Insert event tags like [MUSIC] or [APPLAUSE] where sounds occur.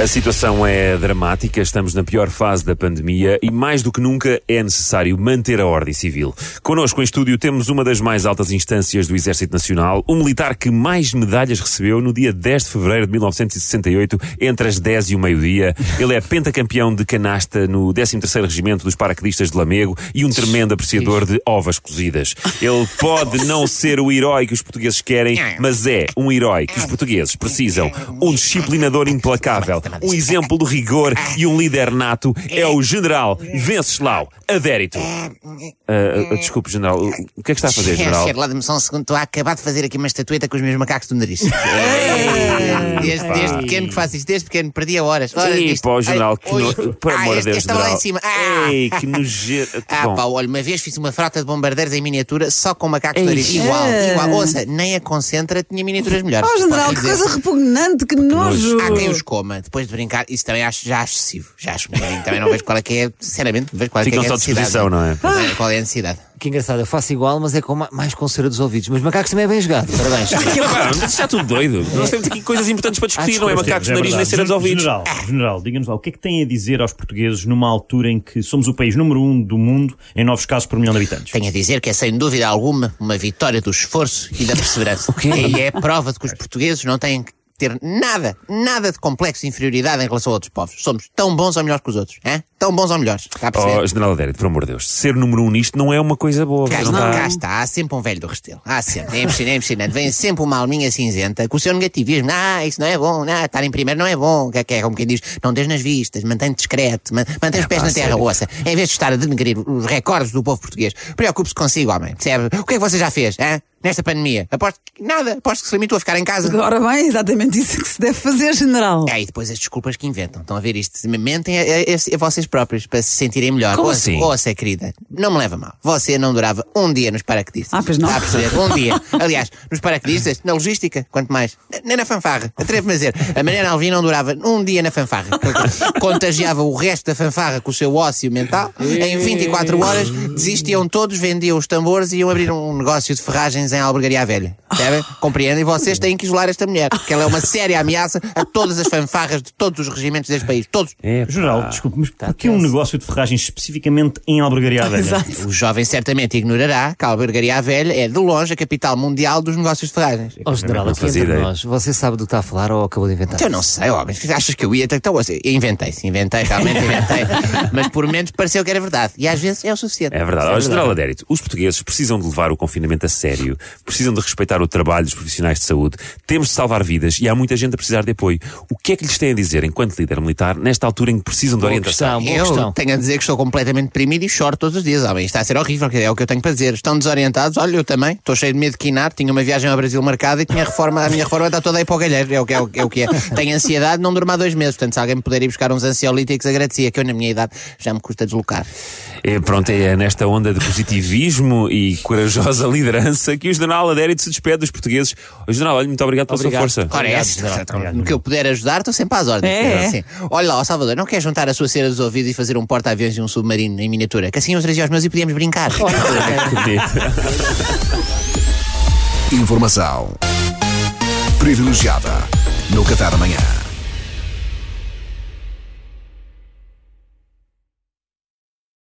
A situação é dramática, estamos na pior fase da pandemia e mais do que nunca é necessário manter a ordem civil. Connosco em estúdio temos uma das mais altas instâncias do Exército Nacional, um militar que mais medalhas recebeu no dia 10 de fevereiro de 1968, entre as 10 e o meio-dia. Ele é pentacampeão de canasta no 13º Regimento dos Paraquedistas de Lamego e um tremendo apreciador de ovas cozidas. Ele pode não ser o herói que os portugueses querem, mas é um herói que os portugueses precisam. Um disciplinador implacável, um exemplo de rigor e um líder nato é o General Venceslau Adérito. Ah, ah, desculpe, General, o o que é que está a fazer, [LAUGHS] General? Chefe, lá de-me só um segundo. Estou a acabar de fazer aqui uma estatueta com os meus macacos do nariz. [LAUGHS] Desde, pequeno que faço isto, desde pequeno, perdia horas. horas Ei, disto. pá, o General, que no... Por Ah, amor de este- Deus, este lá em cima. Ah. Ei, que nojeiro. [LAUGHS] Ah, Bom, pá, olha, uma vez fiz uma frota de bombardeiros em miniatura só com macacos nariz. Igual, É. igual. Ouça, nem a Concentra tinha miniaturas melhores. Oh, general, que coisa repugnante, que nojo. Há quem os coma, depois de brincar, isso também acho já acho excessivo. Já acho bocadinho. Também não vejo qual é que é, sinceramente, não vejo qual é que Ficam é a só à necessidade. disposição, não é? É, Qual é a necessidade? Que engraçado, eu faço igual, mas é com ma- mais com cera dos ouvidos. Mas macacos também é bem jogado. Parabéns. [LAUGHS] Pá, mas está tudo doido. Nós temos aqui coisas importantes para discutir, não é macacos de nariz nem cera dos ouvidos. General, general diga-nos lá, o que é que tem a dizer aos portugueses numa altura em que somos o país número um do mundo em novos casos por milhão de habitantes? Tenho a dizer que é sem dúvida alguma uma vitória do esforço e da perseverança. E é prova de que os portugueses não têm que ter nada, nada de complexo de inferioridade em relação a outros povos. Somos tão bons ou melhores que os outros. Hein? Tão bons ou melhores. Cá a perceber? Oh, General Adérito, por amor de Deus, ser número um nisto não é uma coisa boa. Cá, não está, está- cá está, há sempre um velho do Restelo. Há sempre, é impressionante, é impressionante. Vem sempre uma alminha cinzenta com o seu negativismo. Ah, isso não é bom, não, estar em primeiro não é bom. Que é, que é como quem diz, não des nas vistas, mantém-te discreto, man- mantém os pés pá, na terra, ouça. Em vez de estar a denegrir os recordes do povo português, preocupe-se consigo, homem. Percebe? O que é que você já fez, hein? Nesta pandemia? Aposto que nada, aposto que se limitou a ficar em casa. Ora bem, é exatamente isso que se deve fazer, general. É, e depois as desculpas que inventam. Estão a ver isto? Mentem a, a- a- vocês próprios para se sentirem melhor. Como ouça, assim? ouça, querida, não me leva mal. Você não durava um dia nos paraquedistas. Ah, pois não. Está a perceber? Um dia. [LAUGHS] Aliás, nos paraquedistas, na logística, quanto mais. Nem na fanfarra. Atrevo-me a dizer. A Mariana Alvim não durava um dia na fanfarra. [LAUGHS] Contagiava o resto da fanfarra com o seu ócio mental. Em 24 horas, desistiam todos, vendiam os tambores e iam abrir um negócio de ferragens em Albergaria Velha. Percebem? Compreendem? E vocês têm que isolar esta mulher. Porque ela é uma séria ameaça a todas as fanfarras de todos os regimentos deste país. Todos. É, pá. General, desculpe, mas porquê um negócio de ferragens especificamente em Albergaria à Velha? Exato. O jovem certamente ignorará que a Albergaria Velha é, de longe, a capital mundial dos negócios de ferragens. Ó general, Não aqui fazia entre nós, você sabe do que está a falar ou acabou de inventar? Então, Eu não sei, homem. Achas que eu ia? Então, assim, inventei-se, inventei, realmente inventei. [LAUGHS] Mas por menos pareceu que era verdade. E às vezes é o suficiente. É verdade. Ó, General Adérito, os portugueses precisam de levar o confinamento a sério, precisam de respeitar o trabalho dos profissionais de saúde, temos de salvar vidas e há muita gente a precisar de apoio. O que é que lhes têm a dizer enquanto líder militar nesta altura em que precisam de Boa orientação? questão, boa Eu questão. tenho a dizer que estou completamente deprimido e choro todos os dias, homem. Isto está a ser horrível, é o que eu tenho para dizer. Estão desorientados, olha, eu também. Estou cheio de medo de quinar, tinha uma viagem ao Brasil marcada e tinha reforma, a minha reforma está toda aí para o galheiro. É o que é. O, é, o que é. Tenho ansiedade, não durmo há dois meses. Portanto, se alguém me puder ir buscar uns ansiolíticos, agradecia, que eu, na minha idade, já me custa deslocar. É, pronto, é nesta onda de positivismo [LAUGHS] e corajosa liderança que o General Adérito se despede dos portugueses. O General, olha, muito obrigado pela Obrigado. sua força. Ora, é. No que eu puder ajudar, estou sempre às ordens. É. Sim. Olha lá, ó Salvador, não quer juntar a sua cera dos ouvidos e fazer um porta-aviões e um submarino em miniatura? Que assim eu trazia os meus e podíamos brincar. Informação privilegiada no Café da manhã.